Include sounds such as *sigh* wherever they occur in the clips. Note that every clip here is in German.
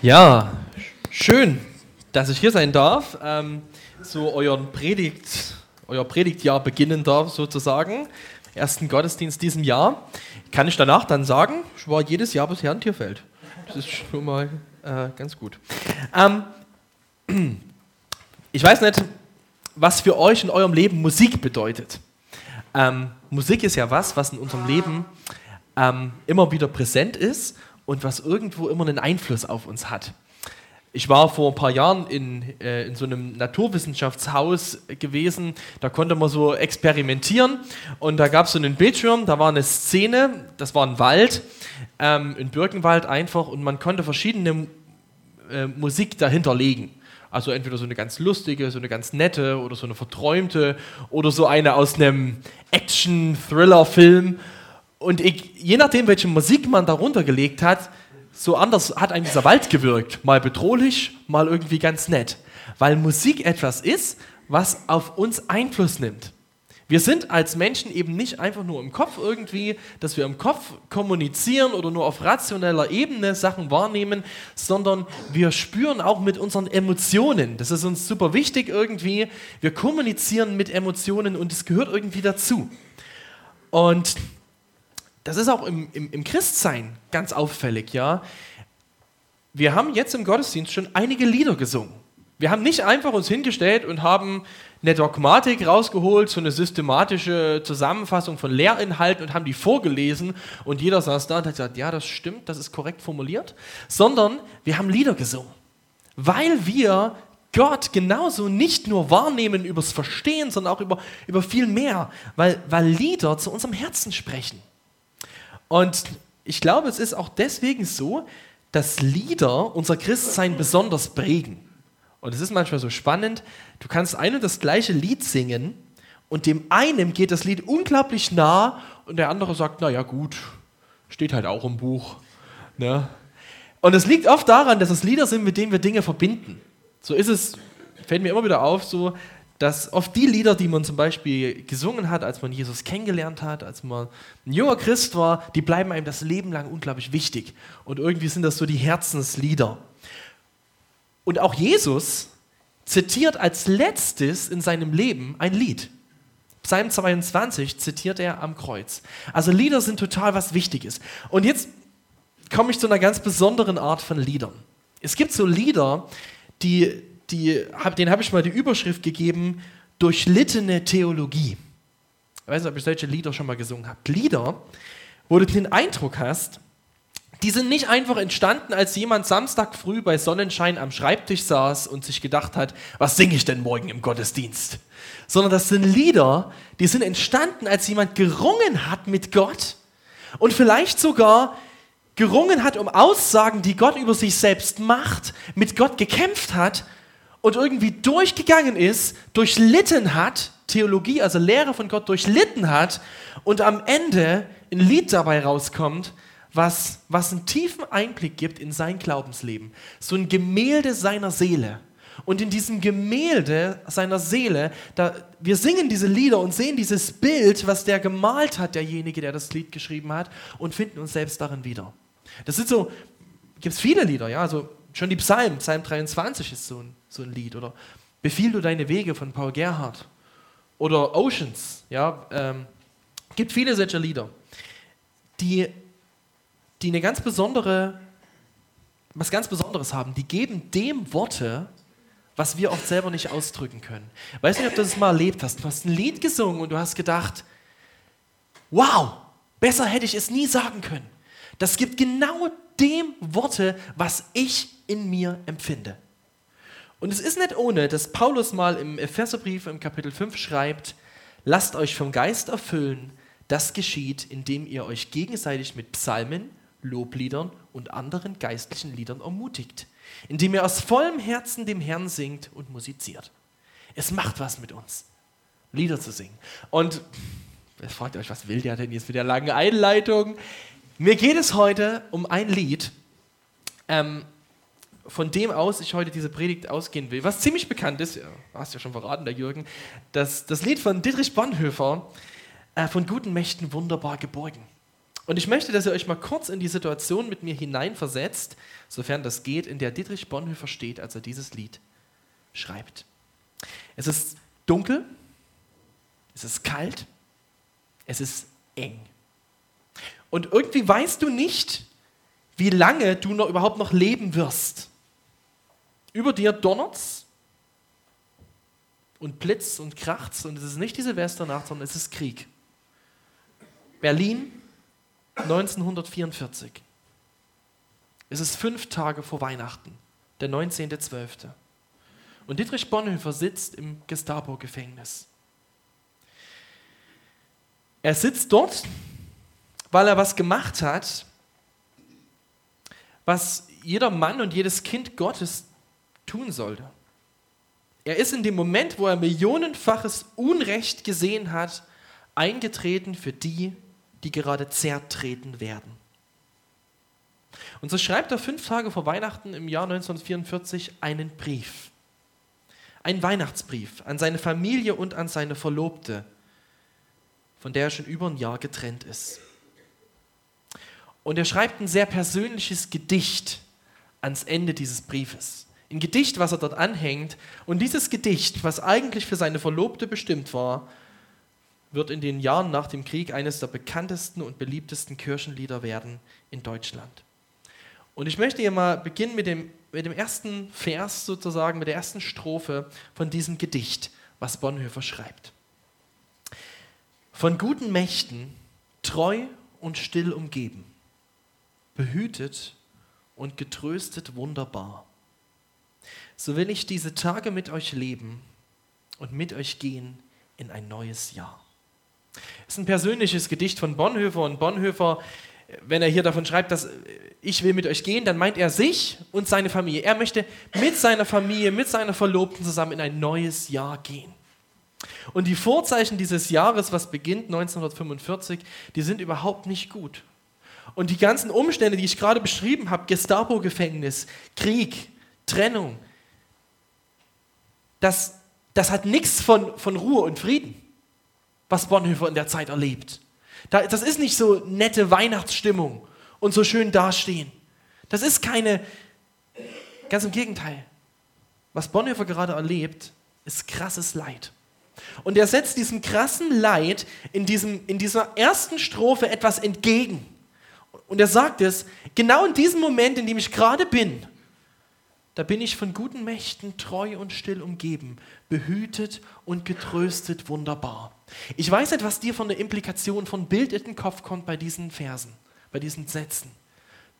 Ja, schön, dass ich hier sein darf, ähm, so euren Predigt, euer Predigtjahr beginnen darf sozusagen. Ersten Gottesdienst diesem Jahr. Kann ich danach dann sagen, ich war jedes Jahr bisher in Tierfeld. Das ist schon mal äh, ganz gut. Ähm, *clears throat* ich weiß nicht, was für euch in eurem Leben Musik bedeutet. Ähm, Musik ist ja was, was in unserem Leben ähm, immer wieder präsent ist und was irgendwo immer einen Einfluss auf uns hat. Ich war vor ein paar Jahren in, äh, in so einem Naturwissenschaftshaus gewesen, da konnte man so experimentieren und da gab es so einen Bildschirm, da war eine Szene, das war ein Wald, ähm, ein Birkenwald einfach und man konnte verschiedene äh, Musik dahinter legen. Also entweder so eine ganz lustige, so eine ganz nette oder so eine verträumte oder so eine aus einem Action-Thriller-Film und ich, je nachdem, welche Musik man darunter gelegt hat, so anders hat einem dieser Wald gewirkt. Mal bedrohlich, mal irgendwie ganz nett. Weil Musik etwas ist, was auf uns Einfluss nimmt. Wir sind als Menschen eben nicht einfach nur im Kopf irgendwie, dass wir im Kopf kommunizieren oder nur auf rationeller Ebene Sachen wahrnehmen, sondern wir spüren auch mit unseren Emotionen. Das ist uns super wichtig irgendwie. Wir kommunizieren mit Emotionen und es gehört irgendwie dazu. Und das ist auch im, im, im Christsein ganz auffällig, ja. Wir haben jetzt im Gottesdienst schon einige Lieder gesungen. Wir haben nicht einfach uns hingestellt und haben eine Dogmatik rausgeholt, so eine systematische Zusammenfassung von Lehrinhalten und haben die vorgelesen und jeder saß da und hat gesagt, ja, das stimmt, das ist korrekt formuliert, sondern wir haben Lieder gesungen, weil wir Gott genauso nicht nur wahrnehmen übers Verstehen, sondern auch über, über viel mehr, weil, weil Lieder zu unserem Herzen sprechen. Und ich glaube, es ist auch deswegen so, dass Lieder unser Christsein besonders prägen. Und es ist manchmal so spannend, du kannst ein und das gleiche Lied singen und dem einen geht das Lied unglaublich nah und der andere sagt, naja gut, steht halt auch im Buch. Ne? Und es liegt oft daran, dass es Lieder sind, mit denen wir Dinge verbinden. So ist es, fällt mir immer wieder auf, so, dass oft die Lieder, die man zum Beispiel gesungen hat, als man Jesus kennengelernt hat, als man ein junger Christ war, die bleiben einem das Leben lang unglaublich wichtig. Und irgendwie sind das so die Herzenslieder. Und auch Jesus zitiert als letztes in seinem Leben ein Lied. Psalm 22 zitiert er am Kreuz. Also Lieder sind total was Wichtiges. Und jetzt komme ich zu einer ganz besonderen Art von Liedern. Es gibt so Lieder, die die, hab, den habe ich mal die Überschrift gegeben, durchlittene Theologie. Ich weiß nicht, ob ihr solche Lieder schon mal gesungen habt. Lieder, wo du den Eindruck hast, die sind nicht einfach entstanden, als jemand Samstag früh bei Sonnenschein am Schreibtisch saß und sich gedacht hat, was singe ich denn morgen im Gottesdienst? Sondern das sind Lieder, die sind entstanden, als jemand gerungen hat mit Gott und vielleicht sogar gerungen hat um Aussagen, die Gott über sich selbst macht, mit Gott gekämpft hat und irgendwie durchgegangen ist, durchlitten hat, Theologie, also Lehre von Gott durchlitten hat und am Ende ein Lied dabei rauskommt, was, was einen tiefen Einblick gibt in sein Glaubensleben. So ein Gemälde seiner Seele. Und in diesem Gemälde seiner Seele, da, wir singen diese Lieder und sehen dieses Bild, was der gemalt hat, derjenige, der das Lied geschrieben hat, und finden uns selbst darin wieder. Das sind so, gibt es viele Lieder, ja, also schon die Psalmen, Psalm 23 ist so ein so ein Lied. Oder Befiehl du deine Wege von Paul Gerhardt. Oder Oceans. Ja, ähm, gibt viele solcher Lieder, die, die eine ganz besondere, was ganz Besonderes haben. Die geben dem Worte, was wir oft selber nicht ausdrücken können. Weißt du, ob du das mal erlebt hast? Du hast ein Lied gesungen und du hast gedacht, wow, besser hätte ich es nie sagen können. Das gibt genau dem Worte, was ich in mir empfinde. Und es ist nicht ohne, dass Paulus mal im Epheserbrief im Kapitel 5 schreibt, lasst euch vom Geist erfüllen, das geschieht, indem ihr euch gegenseitig mit Psalmen, Lobliedern und anderen geistlichen Liedern ermutigt, indem ihr aus vollem Herzen dem Herrn singt und musiziert. Es macht was mit uns, Lieder zu singen. Und jetzt fragt euch, was will der denn jetzt mit der langen Einleitung? Mir geht es heute um ein Lied, ähm, von dem aus ich heute diese Predigt ausgehen will, was ziemlich bekannt ist, hast ja schon verraten, der Jürgen, das, das Lied von Dietrich Bonhoeffer, äh, von guten Mächten wunderbar geborgen. Und ich möchte, dass ihr euch mal kurz in die Situation mit mir hineinversetzt, sofern das geht, in der Dietrich Bonhoeffer steht, als er dieses Lied schreibt. Es ist dunkel, es ist kalt, es ist eng. Und irgendwie weißt du nicht, wie lange du noch überhaupt noch leben wirst. Über dir donnert's und blitzt und kracht's und es ist nicht die Silvesternacht, sondern es ist Krieg. Berlin 1944. Es ist fünf Tage vor Weihnachten, der 19.12. Und Dietrich Bonhoeffer sitzt im Gestapo-Gefängnis. Er sitzt dort, weil er was gemacht hat, was jeder Mann und jedes Kind Gottes tun sollte. Er ist in dem Moment, wo er millionenfaches Unrecht gesehen hat, eingetreten für die, die gerade zertreten werden. Und so schreibt er fünf Tage vor Weihnachten im Jahr 1944 einen Brief. Einen Weihnachtsbrief an seine Familie und an seine Verlobte, von der er schon über ein Jahr getrennt ist. Und er schreibt ein sehr persönliches Gedicht ans Ende dieses Briefes. Ein Gedicht, was er dort anhängt. Und dieses Gedicht, was eigentlich für seine Verlobte bestimmt war, wird in den Jahren nach dem Krieg eines der bekanntesten und beliebtesten Kirchenlieder werden in Deutschland. Und ich möchte hier mal beginnen mit dem, mit dem ersten Vers sozusagen, mit der ersten Strophe von diesem Gedicht, was Bonhoeffer schreibt. Von guten Mächten treu und still umgeben, behütet und getröstet wunderbar. So will ich diese Tage mit euch leben und mit euch gehen in ein neues Jahr. Das ist ein persönliches Gedicht von Bonhoeffer und Bonhoeffer, wenn er hier davon schreibt, dass ich will mit euch gehen, dann meint er sich und seine Familie. Er möchte mit seiner Familie, mit seiner Verlobten zusammen in ein neues Jahr gehen. Und die Vorzeichen dieses Jahres, was beginnt 1945, die sind überhaupt nicht gut. Und die ganzen Umstände, die ich gerade beschrieben habe, Gestapo-Gefängnis, Krieg, Trennung, das, das hat nichts von, von Ruhe und Frieden, was Bonhoeffer in der Zeit erlebt. das ist nicht so nette Weihnachtsstimmung und so schön dastehen. Das ist keine, ganz im Gegenteil. Was Bonhoeffer gerade erlebt, ist krasses Leid. Und er setzt diesem krassen Leid in, diesem, in dieser ersten Strophe etwas entgegen. Und er sagt es, genau in diesem Moment, in dem ich gerade bin, da bin ich von guten Mächten treu und still umgeben, behütet und getröstet wunderbar. Ich weiß nicht, was dir von der Implikation von Bild in den Kopf kommt bei diesen Versen, bei diesen Sätzen.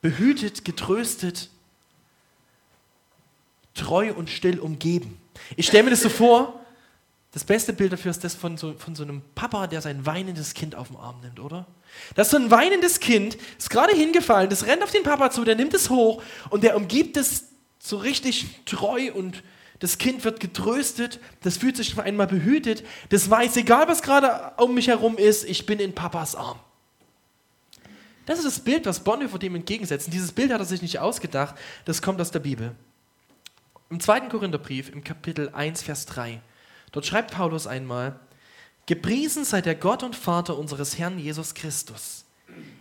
Behütet, getröstet, treu und still umgeben. Ich stelle mir das so vor, das beste Bild dafür ist das von so, von so einem Papa, der sein weinendes Kind auf den Arm nimmt, oder? Das ist so ein weinendes Kind, ist gerade hingefallen, das rennt auf den Papa zu, der nimmt es hoch und der umgibt es so richtig treu und das Kind wird getröstet, das fühlt sich auf einmal behütet, das weiß, egal was gerade um mich herum ist, ich bin in Papas Arm. Das ist das Bild, was Bonhoeffer dem entgegensetzt. Dieses Bild hat er sich nicht ausgedacht, das kommt aus der Bibel. Im zweiten Korintherbrief, im Kapitel 1, Vers 3, dort schreibt Paulus einmal, Gepriesen sei der Gott und Vater unseres Herrn Jesus Christus.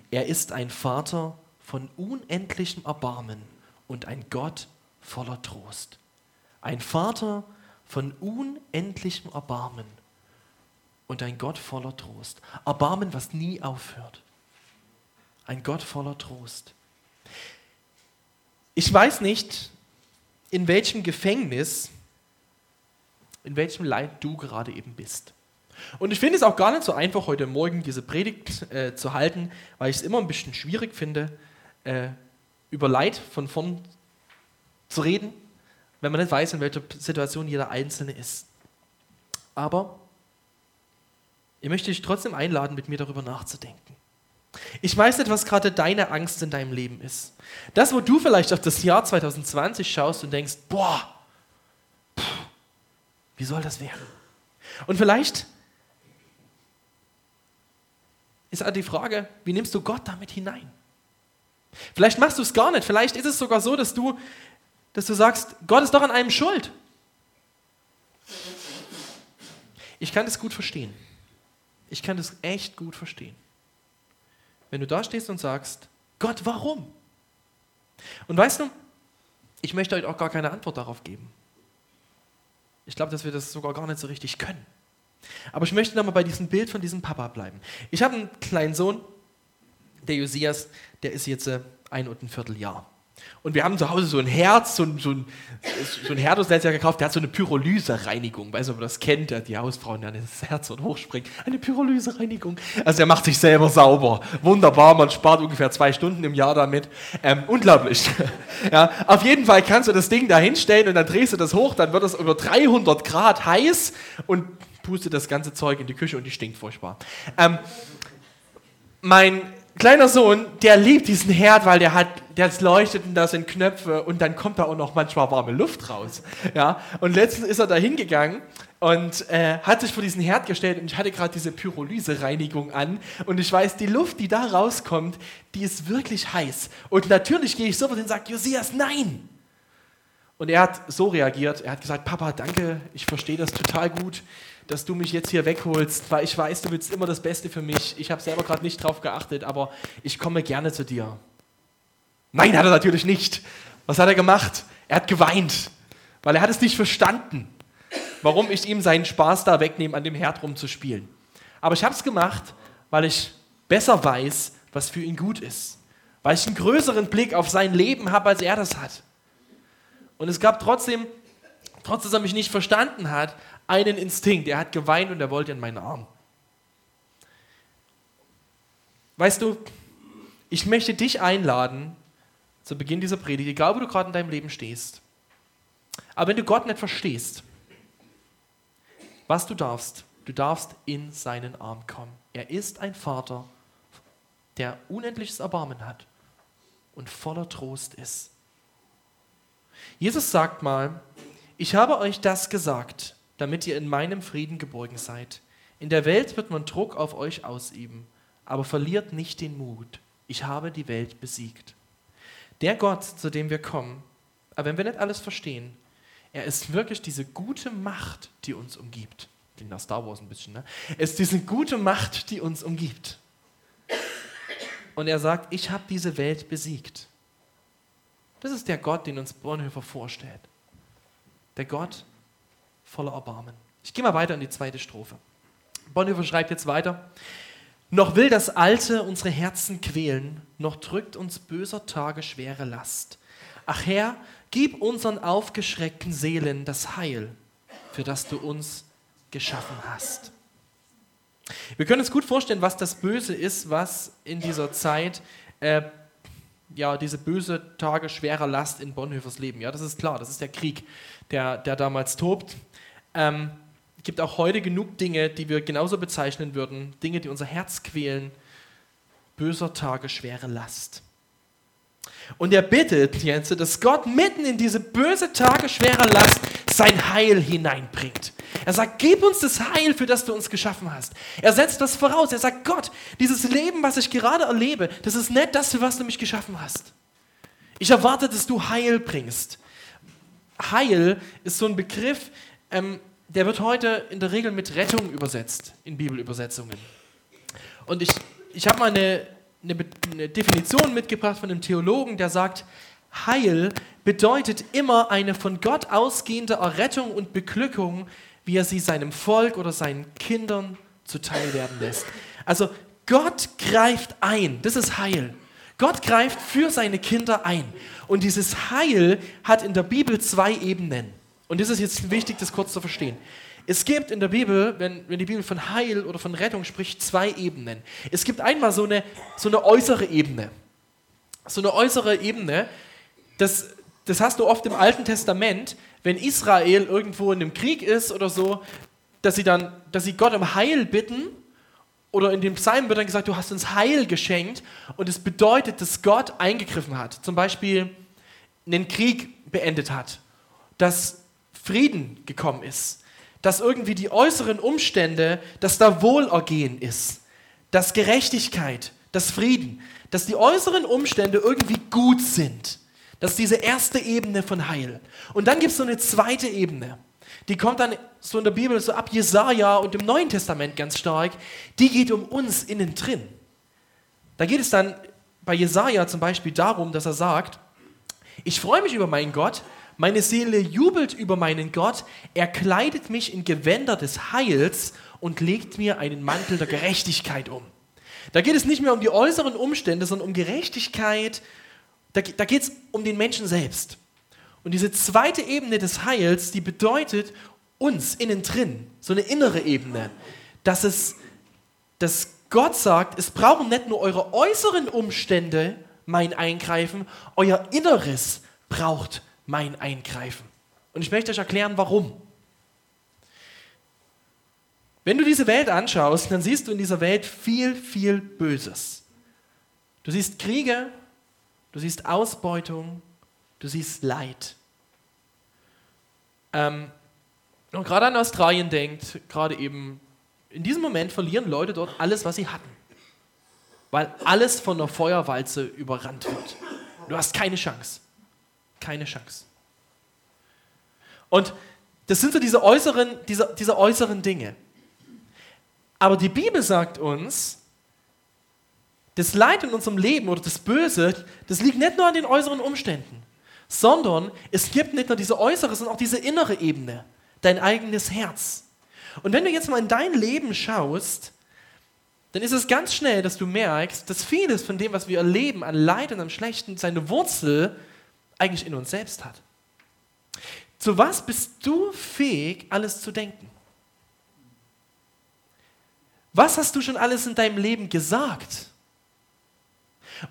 Er ist ein Vater von unendlichem Erbarmen und ein Gott voller Trost. Ein Vater von unendlichem Erbarmen und ein Gott voller Trost. Erbarmen, was nie aufhört. Ein Gott voller Trost. Ich weiß nicht, in welchem Gefängnis, in welchem Leid du gerade eben bist. Und ich finde es auch gar nicht so einfach, heute Morgen diese Predigt äh, zu halten, weil ich es immer ein bisschen schwierig finde, äh, über Leid von vorn zu reden, wenn man nicht weiß, in welcher Situation jeder Einzelne ist. Aber ich möchte dich trotzdem einladen, mit mir darüber nachzudenken. Ich weiß nicht, was gerade deine Angst in deinem Leben ist. Das, wo du vielleicht auf das Jahr 2020 schaust und denkst, boah, pff, wie soll das werden? Und vielleicht ist die Frage, wie nimmst du Gott damit hinein? Vielleicht machst du es gar nicht. Vielleicht ist es sogar so, dass du dass du sagst, Gott ist doch an einem schuld. Ich kann das gut verstehen. Ich kann das echt gut verstehen. wenn du da stehst und sagst, Gott, warum? Und weißt du, ich möchte euch auch gar keine Antwort darauf geben. Ich glaube, dass wir das sogar gar nicht so richtig können. Aber ich möchte nochmal bei diesem Bild von diesem Papa bleiben. Ich habe einen kleinen Sohn, der Josias, der ist jetzt äh, ein und ein Vierteljahr. Und wir haben zu Hause so ein Herz, so ein, so ein, so ein Herd, der gekauft, der hat so eine Pyrolyse-Reinigung. Weiß nicht, ob man das kennt, die Hausfrauen, die das Herz und hochspringen. Eine Pyrolyse-Reinigung. Also er macht sich selber sauber. Wunderbar, man spart ungefähr zwei Stunden im Jahr damit. Ähm, unglaublich. *laughs* ja, auf jeden Fall kannst du das Ding da hinstellen und dann drehst du das hoch, dann wird es über 300 Grad heiß und pustet das ganze Zeug in die Küche und die stinkt furchtbar. Ähm, mein kleiner Sohn, der liebt diesen Herd, weil der hat, der leuchtet und da sind Knöpfe und dann kommt da auch noch manchmal warme Luft raus. Ja? Und letztens ist er da hingegangen und äh, hat sich vor diesen Herd gestellt und ich hatte gerade diese Pyrolyse-Reinigung an und ich weiß, die Luft, die da rauskommt, die ist wirklich heiß. Und natürlich gehe ich sofort und sage, Josias, nein! Und er hat so reagiert, er hat gesagt, Papa, danke, ich verstehe das total gut dass du mich jetzt hier wegholst, weil ich weiß, du willst immer das Beste für mich. Ich habe selber gerade nicht drauf geachtet, aber ich komme gerne zu dir. Nein, hat er natürlich nicht. Was hat er gemacht? Er hat geweint, weil er hat es nicht verstanden, warum ich ihm seinen Spaß da wegnehme, an dem Herd rumzuspielen. Aber ich habe es gemacht, weil ich besser weiß, was für ihn gut ist. Weil ich einen größeren Blick auf sein Leben habe, als er das hat. Und es gab trotzdem, trotz dass er mich nicht verstanden hat, einen Instinkt. Er hat geweint und er wollte in meinen Arm. Weißt du, ich möchte dich einladen, zu Beginn dieser Predigt, egal wo du gerade in deinem Leben stehst, aber wenn du Gott nicht verstehst, was du darfst, du darfst in seinen Arm kommen. Er ist ein Vater, der unendliches Erbarmen hat und voller Trost ist. Jesus sagt mal, ich habe euch das gesagt, damit ihr in meinem Frieden geborgen seid. In der Welt wird man Druck auf euch ausüben, aber verliert nicht den Mut. Ich habe die Welt besiegt. Der Gott, zu dem wir kommen, aber wenn wir nicht alles verstehen, er ist wirklich diese gute Macht, die uns umgibt. Klingt nach Star Wars ein bisschen, ne? Er ist diese gute Macht, die uns umgibt. Und er sagt, ich habe diese Welt besiegt. Das ist der Gott, den uns Bonhoeffer vorstellt. Der Gott, voller Erbarmen. Ich gehe mal weiter in die zweite Strophe. Bonhoeffer schreibt jetzt weiter. Noch will das Alte unsere Herzen quälen, noch drückt uns böser Tage schwere Last. Ach Herr, gib unseren aufgeschreckten Seelen das Heil, für das du uns geschaffen hast. Wir können uns gut vorstellen, was das Böse ist, was in dieser Zeit äh, ja, diese böse Tage schwerer Last in Bonhoeffers Leben. Ja, das ist klar, das ist der Krieg, der, der damals tobt. Ähm, es gibt auch heute genug Dinge, die wir genauso bezeichnen würden, Dinge, die unser Herz quälen, böser Tage, schwere Last. Und er bittet jetzt, dass Gott mitten in diese böse Tage, schwere Last sein Heil hineinbringt. Er sagt, gib uns das Heil, für das du uns geschaffen hast. Er setzt das voraus. Er sagt, Gott, dieses Leben, was ich gerade erlebe, das ist nicht das, für was du mich geschaffen hast. Ich erwarte, dass du Heil bringst. Heil ist so ein Begriff, ähm, der wird heute in der Regel mit Rettung übersetzt in Bibelübersetzungen. Und ich, ich habe mal eine, eine, eine Definition mitgebracht von einem Theologen, der sagt, Heil bedeutet immer eine von Gott ausgehende Errettung und Beglückung, wie er sie seinem Volk oder seinen Kindern zuteil werden lässt. Also Gott greift ein, das ist Heil. Gott greift für seine Kinder ein. Und dieses Heil hat in der Bibel zwei Ebenen. Und das ist jetzt wichtig, das kurz zu verstehen. Es gibt in der Bibel, wenn, wenn die Bibel von Heil oder von Rettung spricht, zwei Ebenen. Es gibt einmal so eine, so eine äußere Ebene. So eine äußere Ebene, das, das hast du oft im Alten Testament, wenn Israel irgendwo in einem Krieg ist oder so, dass sie dann, dass sie Gott um Heil bitten oder in dem Psalm wird dann gesagt, du hast uns Heil geschenkt und es bedeutet, dass Gott eingegriffen hat. Zum Beispiel einen Krieg beendet hat, dass Frieden gekommen ist, dass irgendwie die äußeren Umstände, dass da Wohlergehen ist, dass Gerechtigkeit, dass Frieden, dass die äußeren Umstände irgendwie gut sind. Das ist diese erste Ebene von Heil. Und dann gibt es so eine zweite Ebene. Die kommt dann so in der Bibel, so ab Jesaja und im Neuen Testament ganz stark. Die geht um uns innen drin. Da geht es dann bei Jesaja zum Beispiel darum, dass er sagt: Ich freue mich über meinen Gott, meine Seele jubelt über meinen Gott, er kleidet mich in Gewänder des Heils und legt mir einen Mantel der Gerechtigkeit um. Da geht es nicht mehr um die äußeren Umstände, sondern um Gerechtigkeit. Da, da geht es um den Menschen selbst. Und diese zweite Ebene des Heils, die bedeutet uns innen drin, so eine innere Ebene, dass es, dass Gott sagt, es brauchen nicht nur eure äußeren Umstände mein Eingreifen, euer Inneres braucht mein Eingreifen. Und ich möchte euch erklären, warum. Wenn du diese Welt anschaust, dann siehst du in dieser Welt viel, viel Böses. Du siehst Kriege, du siehst Ausbeutung, du siehst Leid. Ähm, und gerade an Australien denkt, gerade eben in diesem Moment verlieren Leute dort alles, was sie hatten. Weil alles von der Feuerwalze überrannt wird. Du hast keine Chance. Keine Chance. Und das sind so diese äußeren, diese, diese äußeren Dinge. Aber die Bibel sagt uns, das Leid in unserem Leben oder das Böse, das liegt nicht nur an den äußeren Umständen, sondern es gibt nicht nur diese äußere, sondern auch diese innere Ebene, dein eigenes Herz. Und wenn du jetzt mal in dein Leben schaust, dann ist es ganz schnell, dass du merkst, dass vieles von dem, was wir erleben an Leid und am Schlechten, seine Wurzel eigentlich in uns selbst hat. Zu was bist du fähig, alles zu denken? Was hast du schon alles in deinem Leben gesagt?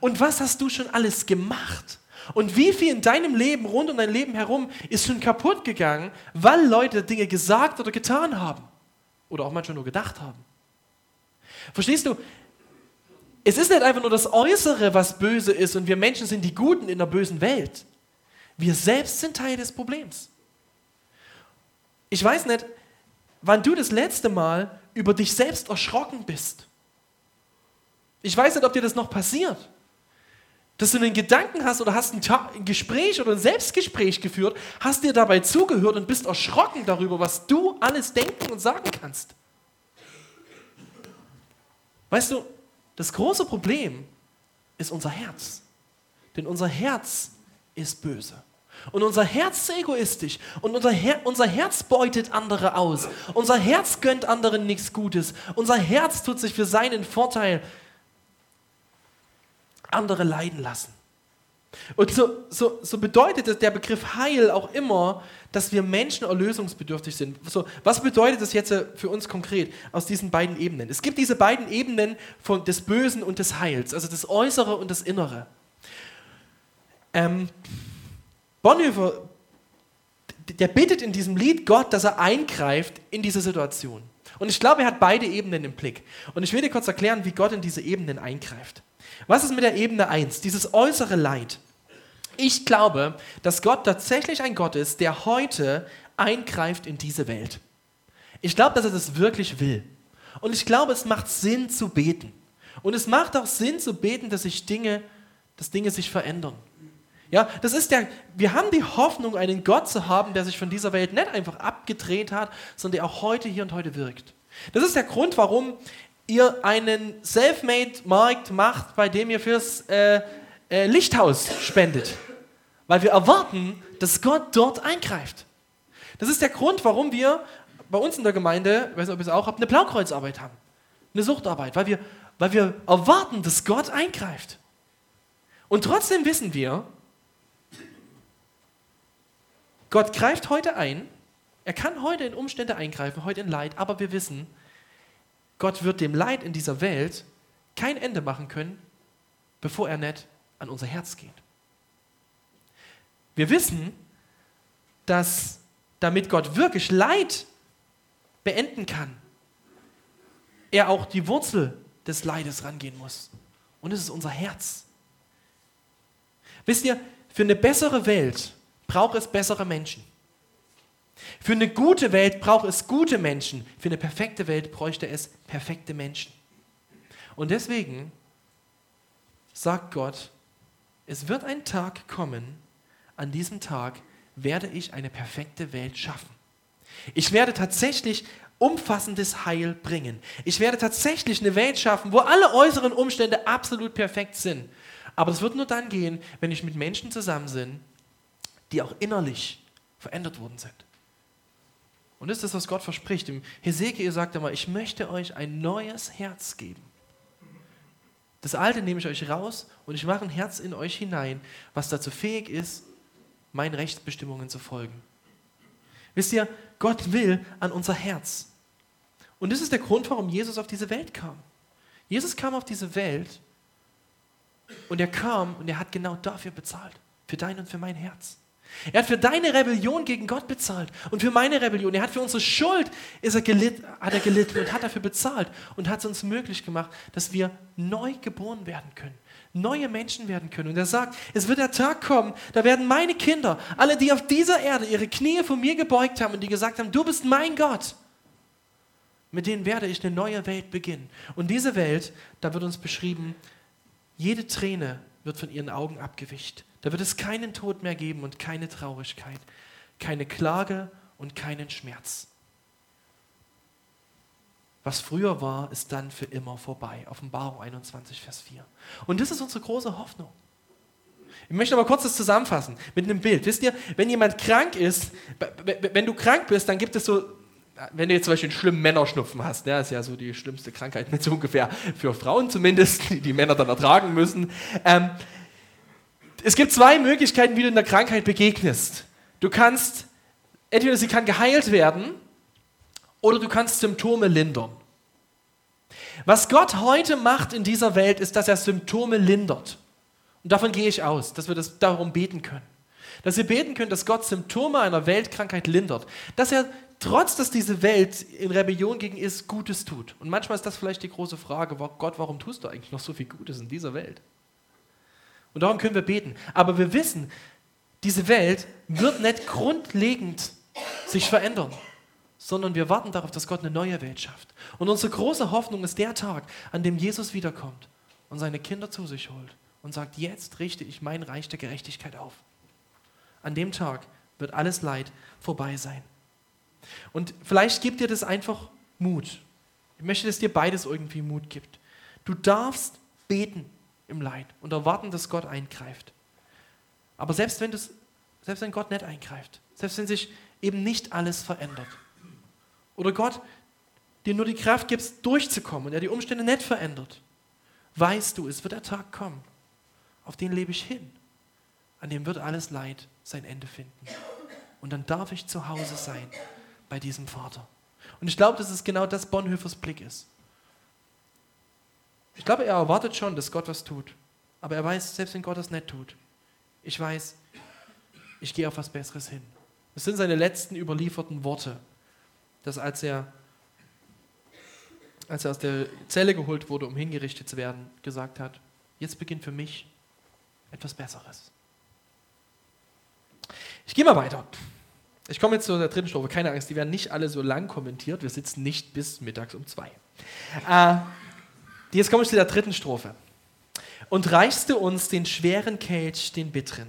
Und was hast du schon alles gemacht? Und wie viel in deinem Leben, rund um dein Leben herum, ist schon kaputt gegangen, weil Leute Dinge gesagt oder getan haben? Oder auch manchmal nur gedacht haben. Verstehst du? Es ist nicht einfach nur das Äußere, was böse ist und wir Menschen sind die Guten in der bösen Welt. Wir selbst sind Teil des Problems. Ich weiß nicht, wann du das letzte Mal über dich selbst erschrocken bist. Ich weiß nicht, ob dir das noch passiert dass du einen Gedanken hast oder hast ein, Gespräch oder ein Selbstgespräch geführt, hast dir dabei zugehört und bist erschrocken darüber, was du alles denken und sagen kannst. Weißt du, das große Problem ist unser Herz. Denn unser Herz ist böse. Und unser Herz ist egoistisch. Und unser, Her unser Herz beutet andere aus. Unser Herz gönnt anderen nichts Gutes. Unser Herz tut sich für seinen Vorteil andere leiden lassen. Und so, so, so bedeutet der Begriff Heil auch immer, dass wir Menschen erlösungsbedürftig sind. So, was bedeutet das jetzt für uns konkret aus diesen beiden Ebenen? Es gibt diese beiden Ebenen von, des Bösen und des Heils, also das Äußere und das Innere. Ähm, Bonhoeffer, der bittet in diesem Lied Gott, dass er eingreift in diese Situation. Und ich glaube, er hat beide Ebenen im Blick. Und ich will dir kurz erklären, wie Gott in diese Ebenen eingreift. Was ist mit der Ebene 1, dieses äußere Leid? Ich glaube, dass Gott tatsächlich ein Gott ist, der heute eingreift in diese Welt. Ich glaube, dass er das wirklich will. Und ich glaube, es macht Sinn zu beten. Und es macht auch Sinn zu beten, dass sich Dinge, dass Dinge sich verändern. Ja, das ist der, wir haben die Hoffnung, einen Gott zu haben, der sich von dieser Welt nicht einfach abgedreht hat, sondern der auch heute hier und heute wirkt. Das ist der Grund, warum ihr einen Selfmade-Markt macht, bei dem ihr fürs äh, äh, Lichthaus spendet. Weil wir erwarten, dass Gott dort eingreift. Das ist der Grund, warum wir bei uns in der Gemeinde, ich weiß nicht, ob ihr es auch habt, eine Blaukreuzarbeit haben. Eine Suchtarbeit, weil wir, weil wir erwarten, dass Gott eingreift. Und trotzdem wissen wir, Gott greift heute ein. Er kann heute in Umstände eingreifen, heute in Leid, aber wir wissen, Gott wird dem Leid in dieser Welt kein Ende machen können, bevor er nicht an unser Herz geht. Wir wissen, dass damit Gott wirklich Leid beenden kann, er auch die Wurzel des Leides rangehen muss. Und es ist unser Herz. Wisst ihr, für eine bessere Welt braucht es bessere Menschen. Für eine gute Welt braucht es gute Menschen. Für eine perfekte Welt bräuchte es perfekte Menschen. Und deswegen sagt Gott, es wird ein Tag kommen, an diesem Tag werde ich eine perfekte Welt schaffen. Ich werde tatsächlich umfassendes Heil bringen. Ich werde tatsächlich eine Welt schaffen, wo alle äußeren Umstände absolut perfekt sind. Aber das wird nur dann gehen, wenn ich mit Menschen zusammen bin, die auch innerlich verändert worden sind. Und das ist das, was Gott verspricht. Im Hesekiel sagt er mal, ich möchte euch ein neues Herz geben. Das alte nehme ich euch raus und ich mache ein Herz in euch hinein, was dazu fähig ist, meinen Rechtsbestimmungen zu folgen. Wisst ihr, Gott will an unser Herz. Und das ist der Grund, warum Jesus auf diese Welt kam. Jesus kam auf diese Welt und er kam und er hat genau dafür bezahlt. Für dein und für mein Herz. Er hat für deine Rebellion gegen Gott bezahlt und für meine Rebellion. Er hat für unsere Schuld ist er gelit, hat er gelitten und hat dafür bezahlt und hat es uns möglich gemacht, dass wir neu geboren werden können, neue Menschen werden können. Und er sagt, es wird der Tag kommen, da werden meine Kinder, alle, die auf dieser Erde ihre Knie vor mir gebeugt haben und die gesagt haben, du bist mein Gott, mit denen werde ich eine neue Welt beginnen. Und diese Welt, da wird uns beschrieben, jede Träne wird von ihren Augen abgewischt. Da wird es keinen Tod mehr geben und keine Traurigkeit, keine Klage und keinen Schmerz. Was früher war, ist dann für immer vorbei. Offenbarung 21, Vers 4. Und das ist unsere große Hoffnung. Ich möchte aber kurz das zusammenfassen mit einem Bild. Wisst ihr, wenn jemand krank ist, wenn du krank bist, dann gibt es so, wenn du jetzt zum Beispiel einen schlimmen Männerschnupfen hast, das ist ja so die schlimmste Krankheit so ungefähr für Frauen zumindest, die die Männer dann ertragen müssen. Ähm, es gibt zwei Möglichkeiten, wie du in der Krankheit begegnest. Du kannst, entweder sie kann geheilt werden oder du kannst Symptome lindern. Was Gott heute macht in dieser Welt, ist, dass er Symptome lindert. Und davon gehe ich aus, dass wir das darum beten können. Dass wir beten können, dass Gott Symptome einer Weltkrankheit lindert. Dass er, trotz dass diese Welt in Rebellion gegen ist, Gutes tut. Und manchmal ist das vielleicht die große Frage, Gott, warum tust du eigentlich noch so viel Gutes in dieser Welt? Und darum können wir beten. Aber wir wissen, diese Welt wird nicht grundlegend sich verändern, sondern wir warten darauf, dass Gott eine neue Welt schafft. Und unsere große Hoffnung ist der Tag, an dem Jesus wiederkommt und seine Kinder zu sich holt und sagt, jetzt richte ich mein Reich der Gerechtigkeit auf. An dem Tag wird alles Leid vorbei sein. Und vielleicht gibt dir das einfach Mut. Ich möchte, dass dir beides irgendwie Mut gibt. Du darfst beten im Leid und erwarten, dass Gott eingreift. Aber selbst wenn, das, selbst wenn Gott nicht eingreift, selbst wenn sich eben nicht alles verändert, oder Gott dir nur die Kraft gibt, durchzukommen und er die Umstände nicht verändert, weißt du, es wird der Tag kommen, auf den lebe ich hin, an dem wird alles Leid sein Ende finden. Und dann darf ich zu Hause sein bei diesem Vater. Und ich glaube, dass es genau das Bonhoeffers Blick ist. Ich glaube, er erwartet schon, dass Gott was tut. Aber er weiß, selbst wenn Gott das nicht tut, ich weiß, ich gehe auf was Besseres hin. Das sind seine letzten überlieferten Worte, dass als er, als er aus der Zelle geholt wurde, um hingerichtet zu werden, gesagt hat, jetzt beginnt für mich etwas Besseres. Ich gehe mal weiter. Ich komme jetzt zu der dritten Strophe. Keine Angst, die werden nicht alle so lang kommentiert. Wir sitzen nicht bis mittags um zwei. Äh, Jetzt komme ich zu der dritten Strophe. Und reichst du uns den schweren Kelch, den bitteren,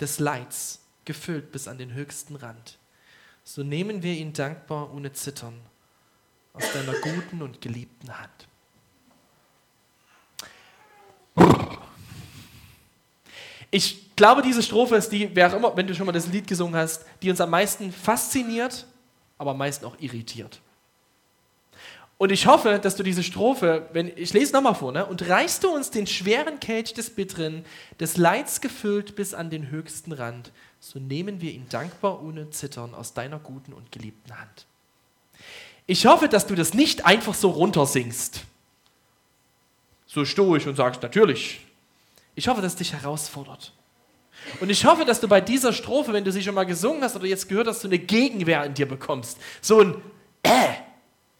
des Leids, gefüllt bis an den höchsten Rand, so nehmen wir ihn dankbar ohne Zittern aus deiner guten und geliebten Hand. Ich glaube, diese Strophe ist die, wer auch immer, wenn du schon mal das Lied gesungen hast, die uns am meisten fasziniert, aber am meisten auch irritiert. Und ich hoffe, dass du diese Strophe, wenn, ich lese nochmal vor, ne? und reichst du uns den schweren Kelch des Bitteren, des Leids gefüllt bis an den höchsten Rand, so nehmen wir ihn dankbar ohne Zittern aus deiner guten und geliebten Hand. Ich hoffe, dass du das nicht einfach so runtersingst, so stoisch und sagst, natürlich. Ich hoffe, dass es dich herausfordert. Und ich hoffe, dass du bei dieser Strophe, wenn du sie schon mal gesungen hast oder jetzt gehört hast, so eine Gegenwehr in dir bekommst. So ein Äh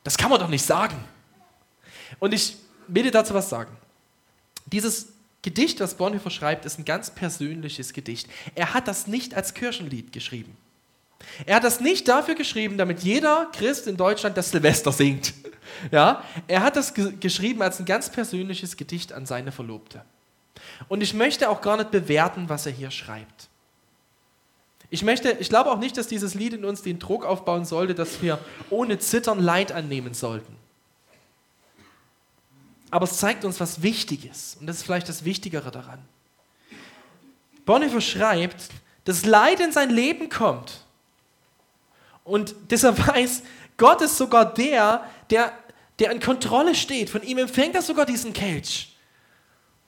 das kann man doch nicht sagen. Und ich will dir dazu was sagen. Dieses Gedicht, das Bonhoeffer schreibt, ist ein ganz persönliches Gedicht. Er hat das nicht als Kirchenlied geschrieben. Er hat das nicht dafür geschrieben, damit jeder Christ in Deutschland das Silvester singt. *laughs* Ja? Er hat das ge geschrieben als ein ganz persönliches Gedicht an seine Verlobte. Und ich möchte auch gar nicht bewerten, was er hier schreibt. Ich möchte, ich glaube auch nicht, dass dieses Lied in uns den Druck aufbauen sollte, dass wir ohne Zittern Leid annehmen sollten. Aber es zeigt uns, was wichtig ist. Und das ist vielleicht das Wichtigere daran. Bonhoeffer schreibt, dass Leid in sein Leben kommt. Und deshalb *laughs* weiß, Gott ist sogar der, der, der in Kontrolle steht. Von ihm empfängt er sogar diesen Kelch.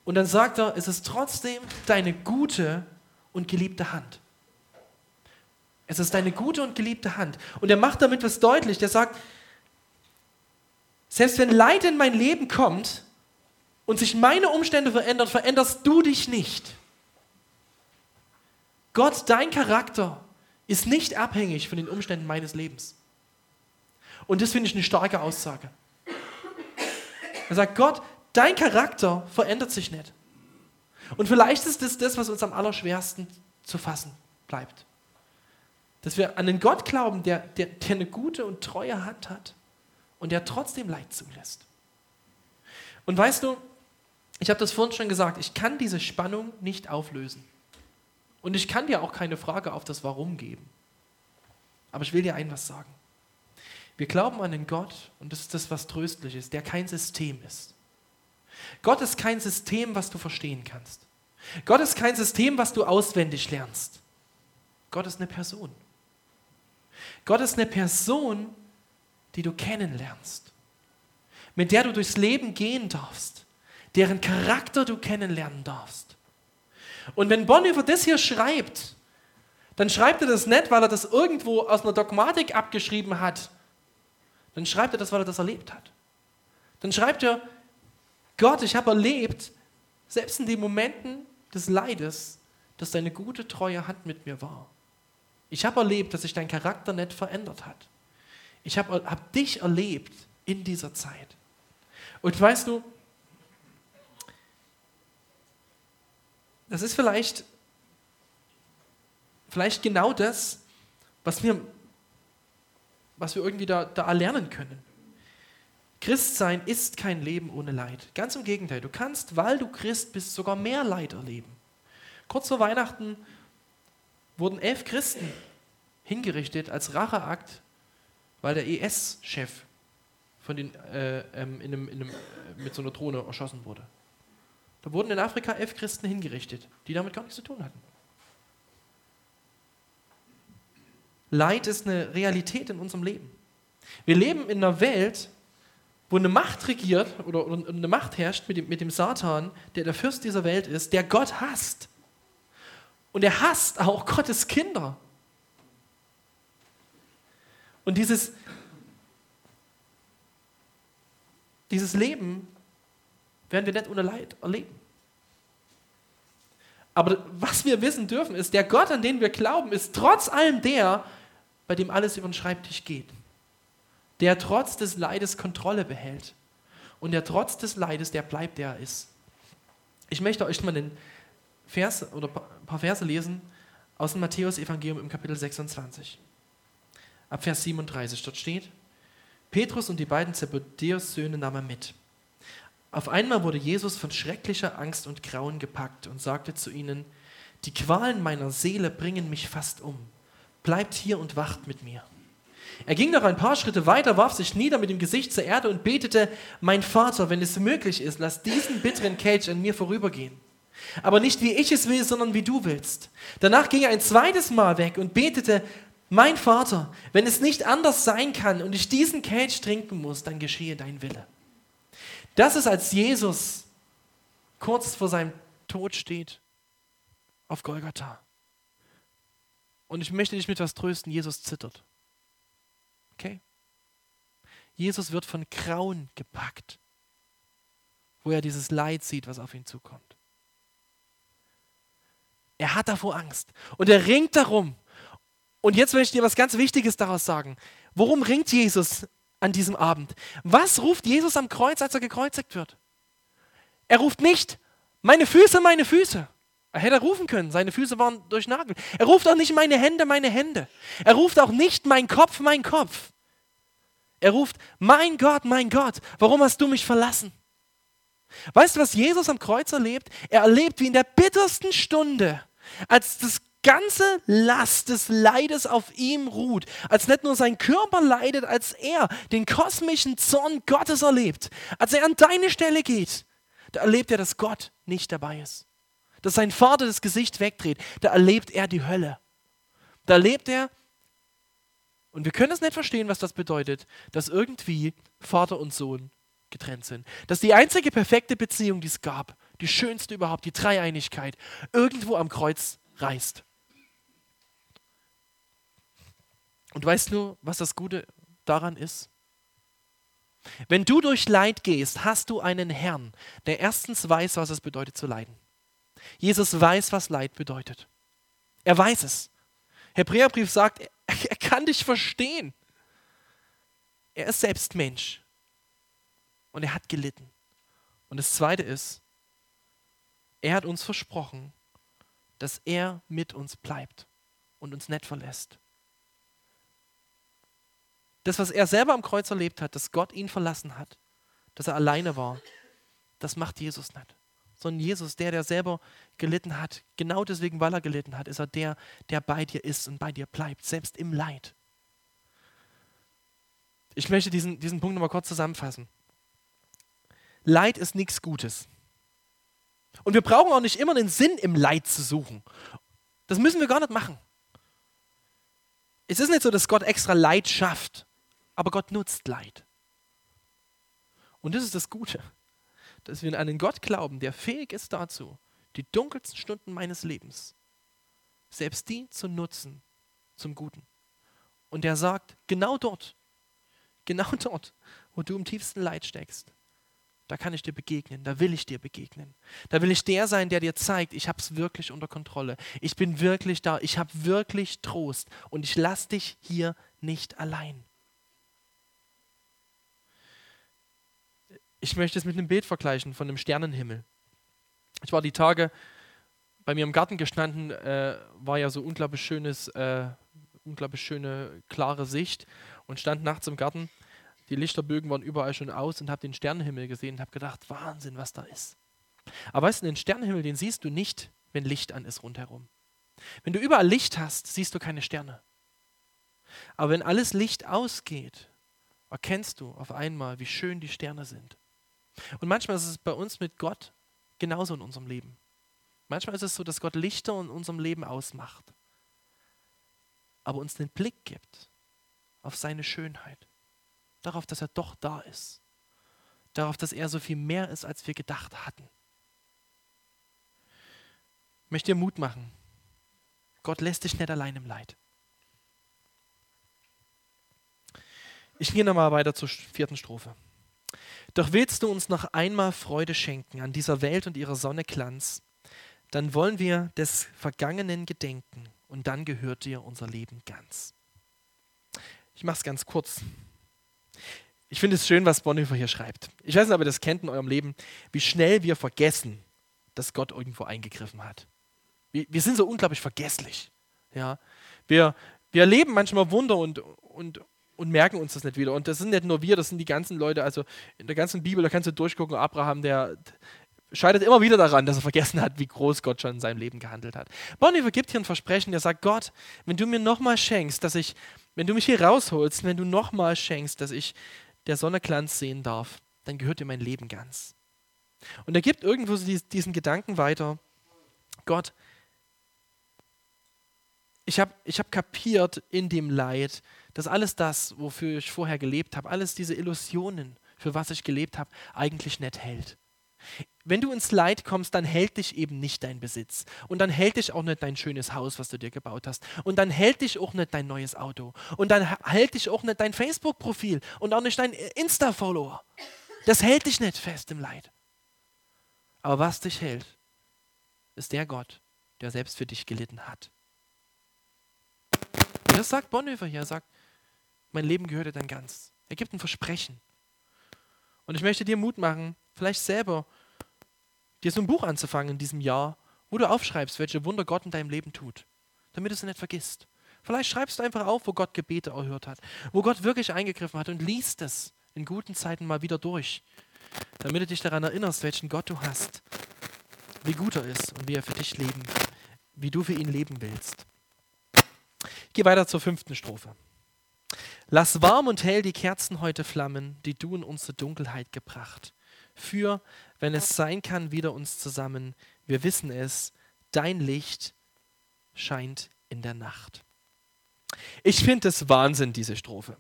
Und dann sagt er, es ist trotzdem deine gute und geliebte Hand. Es ist deine gute und geliebte Hand. Und er macht damit was deutlich. Der sagt, selbst wenn Leid in mein Leben kommt und sich meine Umstände verändern, veränderst du dich nicht. Gott, dein Charakter ist nicht abhängig von den Umständen meines Lebens. Und das finde ich eine starke Aussage. Er sagt, Gott, dein Charakter verändert sich nicht. Und vielleicht ist das das, was uns am allerschwersten zu fassen bleibt. Dass wir an einen Gott glauben, der, der, der eine gute und treue Hand hat und der trotzdem Leid zulässt. Und weißt du, ich habe das vorhin schon gesagt, ich kann diese Spannung nicht auflösen. Und ich kann dir auch keine Frage auf das Warum geben. Aber ich will dir ein was sagen. Wir glauben an einen Gott, und das ist das, was tröstlich ist, der kein System ist. Gott ist kein System, was du verstehen kannst. Gott ist kein System, was du auswendig lernst. Gott ist eine Person. Gott ist eine Person, die du kennenlernst, mit der du durchs Leben gehen darfst, deren Charakter du kennenlernen darfst. Und wenn Bonhoeffer das hier schreibt, dann schreibt er das nicht, weil er das irgendwo aus einer Dogmatik abgeschrieben hat. Dann schreibt er das, weil er das erlebt hat. Dann schreibt er, Gott, ich habe erlebt, selbst in den Momenten des Leides, dass deine gute, treue Hand mit mir war. Ich habe erlebt, dass sich dein Charakter nicht verändert hat. Ich habe hab dich erlebt in dieser Zeit. Und weißt du, das ist vielleicht, vielleicht genau das, was wir, was wir irgendwie da, da erlernen können. Christsein ist kein Leben ohne Leid. Ganz im Gegenteil, du kannst, weil du Christ bist, sogar mehr Leid erleben. Kurz vor Weihnachten wurden elf Christen hingerichtet als Racheakt, weil der ES-Chef von den, äh, ähm, in einem, in einem, äh, mit so einer Drohne erschossen wurde. Da wurden in Afrika elf Christen hingerichtet, die damit gar nichts zu tun hatten. Leid ist eine Realität in unserem Leben. Wir leben in einer Welt, wo eine Macht regiert oder, oder eine Macht herrscht mit dem, mit dem Satan, der der Fürst dieser Welt ist, der Gott hasst. Und er hasst auch Gottes Kinder. Und dieses, dieses Leben werden wir nicht ohne Leid erleben. Aber was wir wissen dürfen, ist, der Gott, an den wir glauben, ist trotz allem der, bei dem alles über den Schreibtisch geht der trotz des Leides Kontrolle behält und der trotz des Leides, der bleibt, der er ist. Ich möchte euch mal den Vers oder ein paar Verse lesen aus dem Matthäus-Evangelium im Kapitel 26. Ab Vers 37 dort steht: Petrus und die beiden Zebedeus-Söhne nahm er mit. Auf einmal wurde Jesus von schrecklicher Angst und Grauen gepackt und sagte zu ihnen: Die Qualen meiner Seele bringen mich fast um. Bleibt hier und wacht mit mir. Er ging noch ein paar Schritte weiter, warf sich nieder mit dem Gesicht zur Erde und betete, mein Vater, wenn es möglich ist, lass diesen bitteren Kelch an mir vorübergehen. Aber nicht wie ich es will, sondern wie du willst. Danach ging er ein zweites Mal weg und betete, mein Vater, wenn es nicht anders sein kann und ich diesen Kelch trinken muss, dann geschehe dein Wille. Das ist, als Jesus kurz vor seinem Tod steht auf Golgatha. Und ich möchte dich mit etwas trösten, Jesus zittert. Okay? Jesus wird von Grauen gepackt, wo er dieses Leid sieht, was auf ihn zukommt. Er hat davor Angst und er ringt darum. Und jetzt möchte ich dir was ganz Wichtiges daraus sagen. Worum ringt Jesus an diesem Abend? Was ruft Jesus am Kreuz, als er gekreuzigt wird? Er ruft nicht, meine Füße, meine Füße. Er hätte rufen können, seine Füße waren durchnagelt. Er ruft auch nicht meine Hände, meine Hände. Er ruft auch nicht mein Kopf, mein Kopf. Er ruft, mein Gott, mein Gott, warum hast du mich verlassen? Weißt du, was Jesus am Kreuz erlebt? Er erlebt, wie in der bittersten Stunde, als das ganze Last des Leides auf ihm ruht, als nicht nur sein Körper leidet, als er den kosmischen Zorn Gottes erlebt, als er an deine Stelle geht, da erlebt er, dass Gott nicht dabei ist, dass sein Vater das Gesicht wegdreht, da erlebt er die Hölle. Da erlebt er, und wir können es nicht verstehen, was das bedeutet, dass irgendwie Vater und Sohn getrennt sind. Dass die einzige perfekte Beziehung, die es gab, die schönste überhaupt, die Dreieinigkeit, irgendwo am Kreuz reißt. Und weißt du, was das Gute daran ist? Wenn du durch Leid gehst, hast du einen Herrn, der erstens weiß, was es bedeutet zu leiden. Jesus weiß, was Leid bedeutet. Er weiß es. Hebräerbrief sagt, er, er kann dich verstehen. Er ist selbst Mensch. Und er hat gelitten. Und das Zweite ist, er hat uns versprochen, dass er mit uns bleibt und uns nicht verlässt. Das, was er selber am Kreuz erlebt hat, dass Gott ihn verlassen hat, dass er alleine war, das macht Jesus nicht. Sondern Jesus, der, der selber gelitten hat, genau deswegen, weil er gelitten hat, ist er der, der bei dir ist und bei dir bleibt, selbst im Leid. Ich möchte diesen, diesen Punkt nochmal kurz zusammenfassen. Leid ist nichts Gutes. Und wir brauchen auch nicht immer den Sinn im Leid zu suchen. Das müssen wir gar nicht machen. Es ist nicht so, dass Gott extra Leid schafft, aber Gott nutzt Leid. Und das ist das Gute, dass wir an einen Gott glauben, der fähig ist dazu, die dunkelsten Stunden meines Lebens, selbst die zu nutzen zum Guten. Und der sagt, genau dort, genau dort, wo du im tiefsten Leid steckst, da kann ich dir begegnen, da will ich dir begegnen. Da will ich der sein, der dir zeigt, ich habe es wirklich unter Kontrolle. Ich bin wirklich da, ich habe wirklich Trost und ich lasse dich hier nicht allein. Ich möchte es mit einem Bild vergleichen von einem Sternenhimmel. Ich war die Tage bei mir im Garten gestanden, äh, war ja so unglaublich schönes, äh, unglaublich schöne, klare Sicht und stand nachts im Garten die Lichterbögen waren überall schon aus und habe den Sternenhimmel gesehen und habe gedacht, Wahnsinn, was da ist. Aber weißt du, den Sternenhimmel, den siehst du nicht, wenn Licht an ist rundherum. Wenn du überall Licht hast, siehst du keine Sterne. Aber wenn alles Licht ausgeht, erkennst du auf einmal, wie schön die Sterne sind. Und manchmal ist es bei uns mit Gott genauso in unserem Leben. Manchmal ist es so, dass Gott Lichter in unserem Leben ausmacht, aber uns den Blick gibt auf seine Schönheit darauf, dass er doch da ist. Darauf, dass er so viel mehr ist, als wir gedacht hatten. Ich möchte dir Mut machen. Gott lässt dich nicht allein im Leid. Ich gehe nochmal weiter zur vierten Strophe. Doch willst du uns noch einmal Freude schenken an dieser Welt und ihrer Sonne Glanz, dann wollen wir des Vergangenen gedenken und dann gehört dir unser Leben ganz. Ich mache es ganz kurz. Ich finde es schön, was Bonhoeffer hier schreibt. Ich weiß nicht, ob ihr das kennt in eurem Leben, wie schnell wir vergessen, dass Gott irgendwo eingegriffen hat. Wir, wir sind so unglaublich vergesslich. Ja? Wir, wir erleben manchmal Wunder und, und, und merken uns das nicht wieder. Und das sind nicht nur wir, das sind die ganzen Leute. Also in der ganzen Bibel, da kannst du durchgucken, Abraham, der scheitert immer wieder daran, dass er vergessen hat, wie groß Gott schon in seinem Leben gehandelt hat. Bonhoeffer gibt hier ein Versprechen, der sagt, Gott, wenn du mir nochmal schenkst, dass ich, wenn du mich hier rausholst, wenn du nochmal schenkst, dass ich der Sonne Glanz sehen darf, dann gehört dir mein Leben ganz. Und er gibt irgendwo diesen Gedanken weiter, Gott, ich habe ich hab kapiert in dem Leid, dass alles das, wofür ich vorher gelebt habe, alles diese Illusionen, für was ich gelebt habe, eigentlich nicht hält wenn du ins Leid kommst, dann hält dich eben nicht dein Besitz. Und dann hält dich auch nicht dein schönes Haus, was du dir gebaut hast. Und dann hält dich auch nicht dein neues Auto. Und dann hält dich auch nicht dein Facebook-Profil und auch nicht dein Insta-Follower. Das hält dich nicht fest im Leid. Aber was dich hält, ist der Gott, der selbst für dich gelitten hat. Das sagt Bonhoeffer hier. Er sagt, mein Leben gehörte dann ganz. Er gibt ein Versprechen. Und ich möchte dir Mut machen, vielleicht selber dir so ein Buch anzufangen in diesem Jahr, wo du aufschreibst, welche Wunder Gott in deinem Leben tut, damit du es nicht vergisst. Vielleicht schreibst du einfach auf, wo Gott Gebete erhört hat, wo Gott wirklich eingegriffen hat und liest es in guten Zeiten mal wieder durch, damit du dich daran erinnerst, welchen Gott du hast, wie gut er ist und wie er für dich leben wie du für ihn leben willst. Ich gehe weiter zur fünften Strophe. Lass warm und hell die Kerzen heute flammen, die du in unsere Dunkelheit gebracht. Für, wenn es sein kann, wieder uns zusammen. Wir wissen es, dein Licht scheint in der Nacht. Ich finde es Wahnsinn, diese Strophe.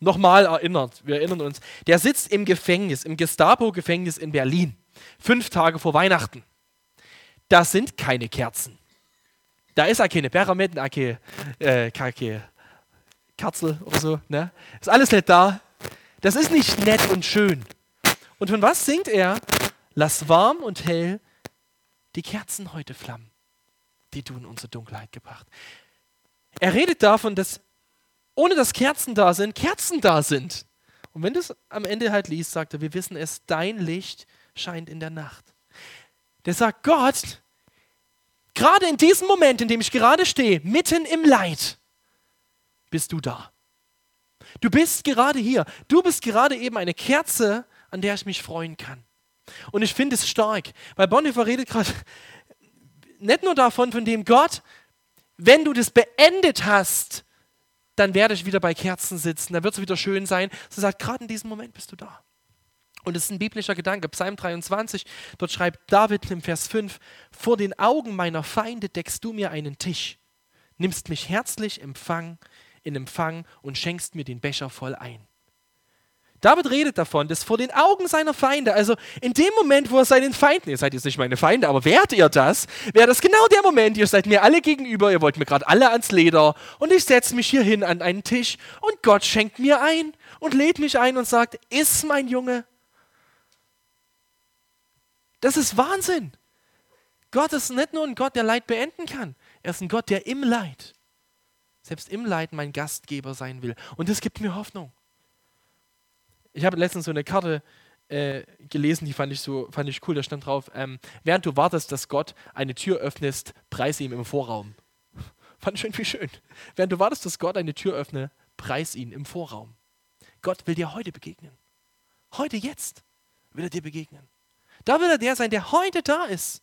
Nochmal erinnert, wir erinnern uns, der sitzt im Gefängnis, im Gestapo-Gefängnis in Berlin, fünf Tage vor Weihnachten. Da sind keine Kerzen. Da ist auch keine Pyramiden, auch keine, äh, keine Kerzel oder so. Ne? Ist alles nicht da. Das ist nicht nett und schön. Und von was singt er? Lass warm und hell die Kerzen heute flammen, die du in unsere Dunkelheit gebracht. Er redet davon, dass ohne dass Kerzen da sind, Kerzen da sind. Und wenn du es am Ende halt liest, sagt er, wir wissen es, dein Licht scheint in der Nacht. Der sagt, Gott, gerade in diesem Moment, in dem ich gerade stehe, mitten im Leid, bist du da. Du bist gerade hier. Du bist gerade eben eine Kerze, an der ich mich freuen kann. Und ich finde es stark, weil Bonhoeffer redet gerade *laughs* nicht nur davon, von dem Gott, wenn du das beendet hast, dann werde ich wieder bei Kerzen sitzen, dann wird es wieder schön sein. So sagt, gerade in diesem Moment bist du da. Und es ist ein biblischer Gedanke. Psalm 23, dort schreibt David im Vers 5, vor den Augen meiner Feinde deckst du mir einen Tisch, nimmst mich herzlich Empfang, in Empfang und schenkst mir den Becher voll ein. David redet davon, dass vor den Augen seiner Feinde, also in dem Moment, wo er seinen Feinden, ihr seid jetzt nicht meine Feinde, aber wärt ihr das, wäre das genau der Moment, ihr seid mir alle gegenüber, ihr wollt mir gerade alle ans Leder und ich setze mich hier hin an einen Tisch und Gott schenkt mir ein und lädt mich ein und sagt, iss mein Junge. Das ist Wahnsinn. Gott ist nicht nur ein Gott, der Leid beenden kann, er ist ein Gott, der im Leid, selbst im Leid mein Gastgeber sein will. Und das gibt mir Hoffnung. Ich habe letztens so eine Karte äh, gelesen, die fand ich so fand ich cool. Da stand drauf: ähm, Während du wartest, dass Gott eine Tür öffnest, preis ihm im Vorraum. *laughs* fand ich irgendwie schön. Während du wartest, dass Gott eine Tür öffne, preis ihn im Vorraum. Gott will dir heute begegnen. Heute, jetzt will er dir begegnen. Da will er der sein, der heute da ist.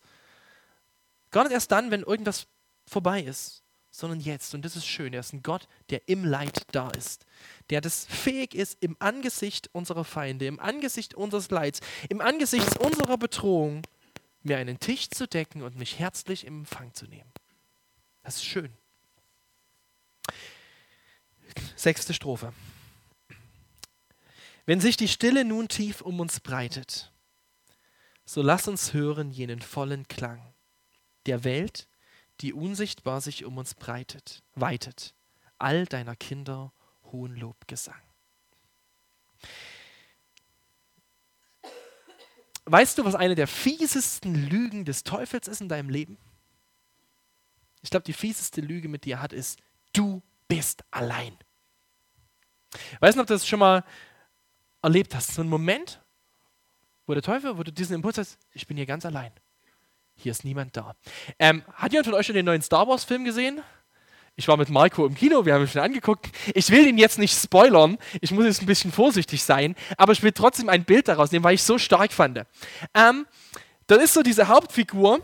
Gar nicht erst dann, wenn irgendwas vorbei ist, sondern jetzt. Und das ist schön. Er ist ein Gott, der im Leid da ist der das fähig ist, im Angesicht unserer Feinde, im Angesicht unseres Leids, im Angesicht unserer Bedrohung, mir einen Tisch zu decken und mich herzlich im Empfang zu nehmen. Das ist schön. Sechste Strophe. Wenn sich die Stille nun tief um uns breitet, so lass uns hören jenen vollen Klang der Welt, die unsichtbar sich um uns breitet, weitet, all deiner Kinder hohen Lobgesang. Weißt du, was eine der fiesesten Lügen des Teufels ist in deinem Leben? Ich glaube, die fieseste Lüge mit dir hat, ist, du bist allein. Weißt du, ob du das schon mal erlebt hast? So ein Moment, wo der Teufel, wo du diesen Impuls hast, ich bin hier ganz allein. Hier ist niemand da. Ähm, hat jemand von euch schon den neuen Star Wars-Film gesehen? Ich war mit Marco im Kino, wir haben ihn schon angeguckt. Ich will ihn jetzt nicht spoilern, ich muss jetzt ein bisschen vorsichtig sein, aber ich will trotzdem ein Bild daraus nehmen, weil ich es so stark fand. Ähm, da ist so diese Hauptfigur,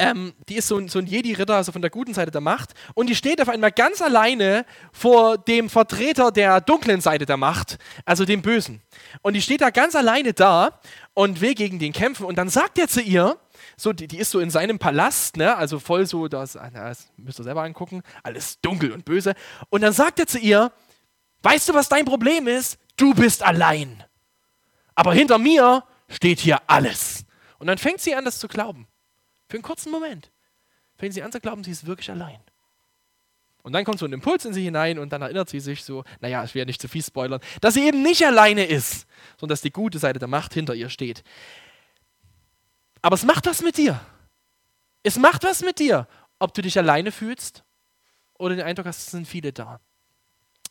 ähm, die ist so ein, so ein Jedi-Ritter, also von der guten Seite der Macht, und die steht auf einmal ganz alleine vor dem Vertreter der dunklen Seite der Macht, also dem Bösen. Und die steht da ganz alleine da und will gegen den kämpfen. Und dann sagt er zu ihr, so, die, die ist so in seinem Palast, ne? also voll so, das, das müsst ihr selber angucken, alles dunkel und böse. Und dann sagt er zu ihr, weißt du, was dein Problem ist? Du bist allein. Aber hinter mir steht hier alles. Und dann fängt sie an, das zu glauben. Für einen kurzen Moment. Fängt sie an zu glauben, sie ist wirklich allein. Und dann kommt so ein Impuls in sie hinein und dann erinnert sie sich so, naja, ich werde nicht zu viel spoilern, dass sie eben nicht alleine ist, sondern dass die gute Seite der Macht hinter ihr steht. Aber es macht was mit dir. Es macht was mit dir, ob du dich alleine fühlst oder den Eindruck hast, es sind viele da.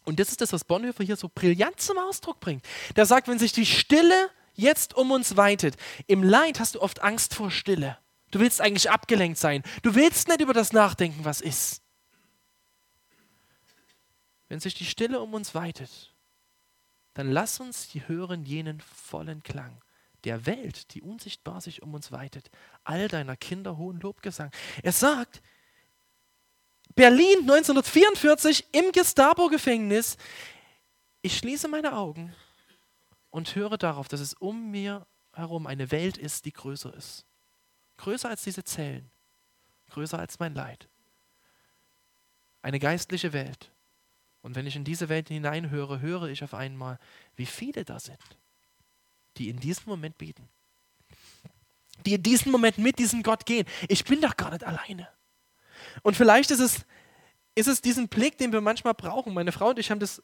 Und das ist das, was Bonhoeffer hier so brillant zum Ausdruck bringt. Der sagt, wenn sich die Stille jetzt um uns weitet, im Leid hast du oft Angst vor Stille. Du willst eigentlich abgelenkt sein. Du willst nicht über das nachdenken, was ist. Wenn sich die Stille um uns weitet, dann lass uns hören jenen vollen Klang der Welt, die unsichtbar sich um uns weitet, all deiner Kinder hohen Lobgesang. Er sagt, Berlin 1944 im Gestapo-Gefängnis. Ich schließe meine Augen und höre darauf, dass es um mir herum eine Welt ist, die größer ist. Größer als diese Zellen, größer als mein Leid. Eine geistliche Welt. Und wenn ich in diese Welt hineinhöre, höre ich auf einmal, wie viele da sind, die in diesem Moment beten. Die in diesem Moment mit diesem Gott gehen. Ich bin doch gar nicht alleine. Und vielleicht ist es, ist es diesen Blick, den wir manchmal brauchen. Meine Frau und ich haben das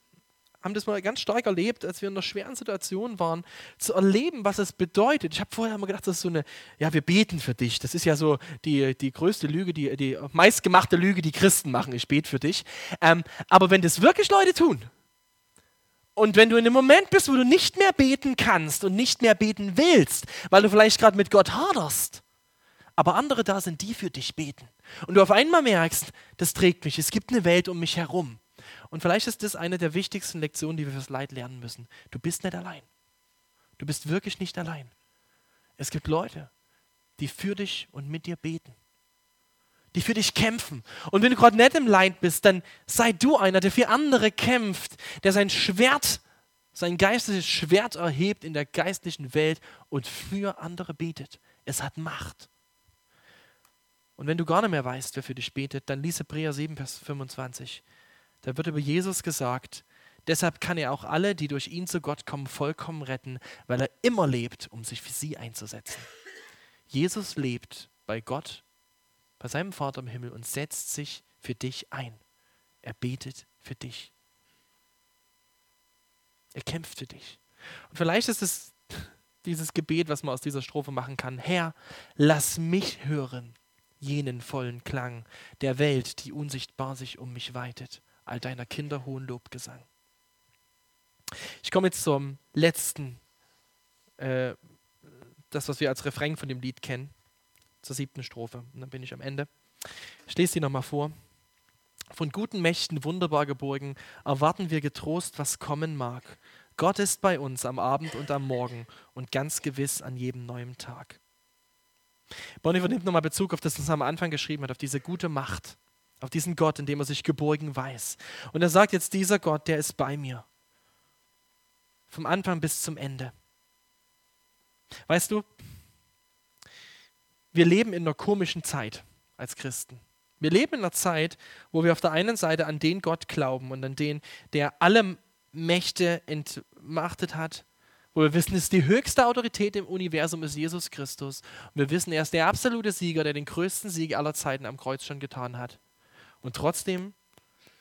haben das mal ganz stark erlebt, als wir in einer schweren Situation waren, zu erleben, was es bedeutet. Ich habe vorher immer gedacht, das ist so eine, ja, wir beten für dich. Das ist ja so die, die größte Lüge, die, die meistgemachte Lüge, die Christen machen. Ich bete für dich. Ähm, aber wenn das wirklich Leute tun, und wenn du in einem Moment bist, wo du nicht mehr beten kannst und nicht mehr beten willst, weil du vielleicht gerade mit Gott haderst, aber andere da sind, die für dich beten. Und du auf einmal merkst, das trägt mich, es gibt eine Welt um mich herum. Und vielleicht ist das eine der wichtigsten Lektionen, die wir fürs Leid lernen müssen. Du bist nicht allein. Du bist wirklich nicht allein. Es gibt Leute, die für dich und mit dir beten. Die für dich kämpfen. Und wenn du gerade nicht im Leid bist, dann sei du einer, der für andere kämpft, der sein Schwert, sein geistliches Schwert erhebt in der geistlichen Welt und für andere betet. Es hat Macht. Und wenn du gar nicht mehr weißt, wer für dich betet, dann lies Hebräer 7, Vers 25. Da wird über Jesus gesagt, deshalb kann er auch alle, die durch ihn zu Gott kommen, vollkommen retten, weil er immer lebt, um sich für sie einzusetzen. Jesus lebt bei Gott, bei seinem Vater im Himmel und setzt sich für dich ein. Er betet für dich. Er kämpft für dich. Und vielleicht ist es *laughs* dieses Gebet, was man aus dieser Strophe machen kann. Herr, lass mich hören jenen vollen Klang der Welt, die unsichtbar sich um mich weitet all deiner Kinder hohen Lobgesang. Ich komme jetzt zum letzten, äh, das, was wir als Refrain von dem Lied kennen, zur siebten Strophe. Und dann bin ich am Ende. Ich lese sie nochmal vor. Von guten Mächten wunderbar geborgen, erwarten wir getrost, was kommen mag. Gott ist bei uns am Abend und am Morgen und ganz gewiss an jedem neuen Tag. Bonnie nimmt nochmal Bezug auf das, was er am Anfang geschrieben hat, auf diese gute Macht auf diesen Gott, in dem er sich geborgen weiß. Und er sagt jetzt, dieser Gott, der ist bei mir. Vom Anfang bis zum Ende. Weißt du, wir leben in einer komischen Zeit als Christen. Wir leben in einer Zeit, wo wir auf der einen Seite an den Gott glauben und an den, der alle Mächte entmachtet hat, wo wir wissen, es ist die höchste Autorität im Universum ist Jesus Christus. Und wir wissen, er ist der absolute Sieger, der den größten Sieg aller Zeiten am Kreuz schon getan hat. Und trotzdem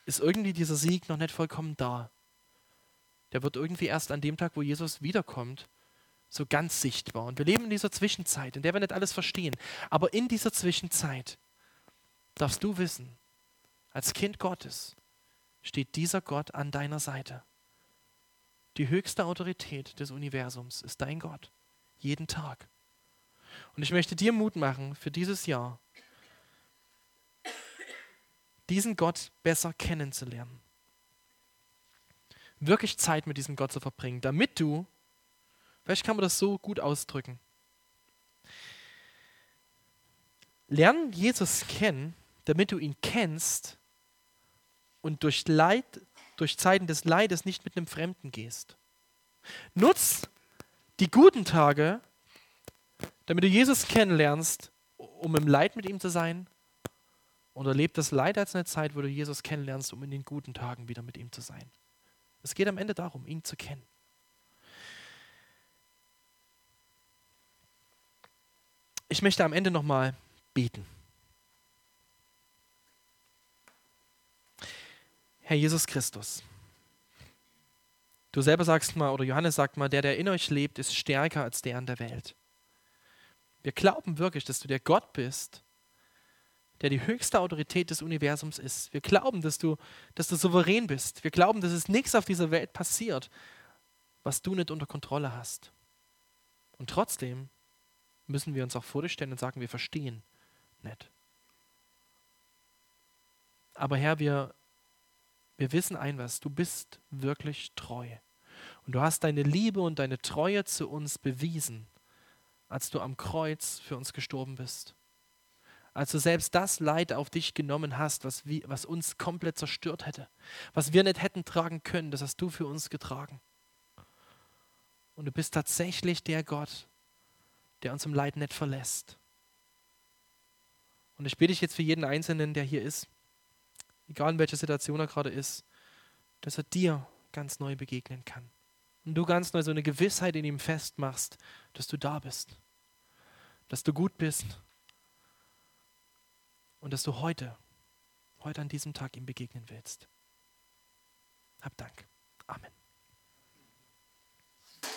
ist irgendwie dieser Sieg noch nicht vollkommen da. Der wird irgendwie erst an dem Tag, wo Jesus wiederkommt, so ganz sichtbar. Und wir leben in dieser Zwischenzeit, in der wir nicht alles verstehen. Aber in dieser Zwischenzeit darfst du wissen, als Kind Gottes steht dieser Gott an deiner Seite. Die höchste Autorität des Universums ist dein Gott. Jeden Tag. Und ich möchte dir Mut machen für dieses Jahr, diesen Gott besser kennenzulernen. Wirklich Zeit mit diesem Gott zu verbringen, damit du, vielleicht kann man das so gut ausdrücken, lern Jesus kennen, damit du ihn kennst und durch Leid, durch Zeiten des Leides nicht mit einem Fremden gehst. Nutz die guten Tage, damit du Jesus kennenlernst, um im Leid mit ihm zu sein und erlebt das Leid als eine Zeit, wo du Jesus kennenlernst, um in den guten Tagen wieder mit ihm zu sein. Es geht am Ende darum, ihn zu kennen. Ich möchte am Ende nochmal beten. Herr Jesus Christus, du selber sagst mal, oder Johannes sagt mal, der, der in euch lebt, ist stärker als der in der Welt. Wir glauben wirklich, dass du der Gott bist, der die höchste Autorität des Universums ist. Wir glauben, dass du, dass du souverän bist. Wir glauben, dass es nichts auf dieser Welt passiert, was du nicht unter Kontrolle hast. Und trotzdem müssen wir uns auch vor dich stellen und sagen, wir verstehen nicht. Aber Herr, wir, wir wissen ein was, du bist wirklich treu. Und du hast deine Liebe und deine Treue zu uns bewiesen, als du am Kreuz für uns gestorben bist als du selbst das Leid auf dich genommen hast, was, was uns komplett zerstört hätte, was wir nicht hätten tragen können, das hast du für uns getragen. Und du bist tatsächlich der Gott, der uns im Leid nicht verlässt. Und ich bitte dich jetzt für jeden Einzelnen, der hier ist, egal in welcher Situation er gerade ist, dass er dir ganz neu begegnen kann. Und du ganz neu so eine Gewissheit in ihm festmachst, dass du da bist, dass du gut bist und dass du heute, heute an diesem Tag ihm begegnen willst. Hab Dank. Amen.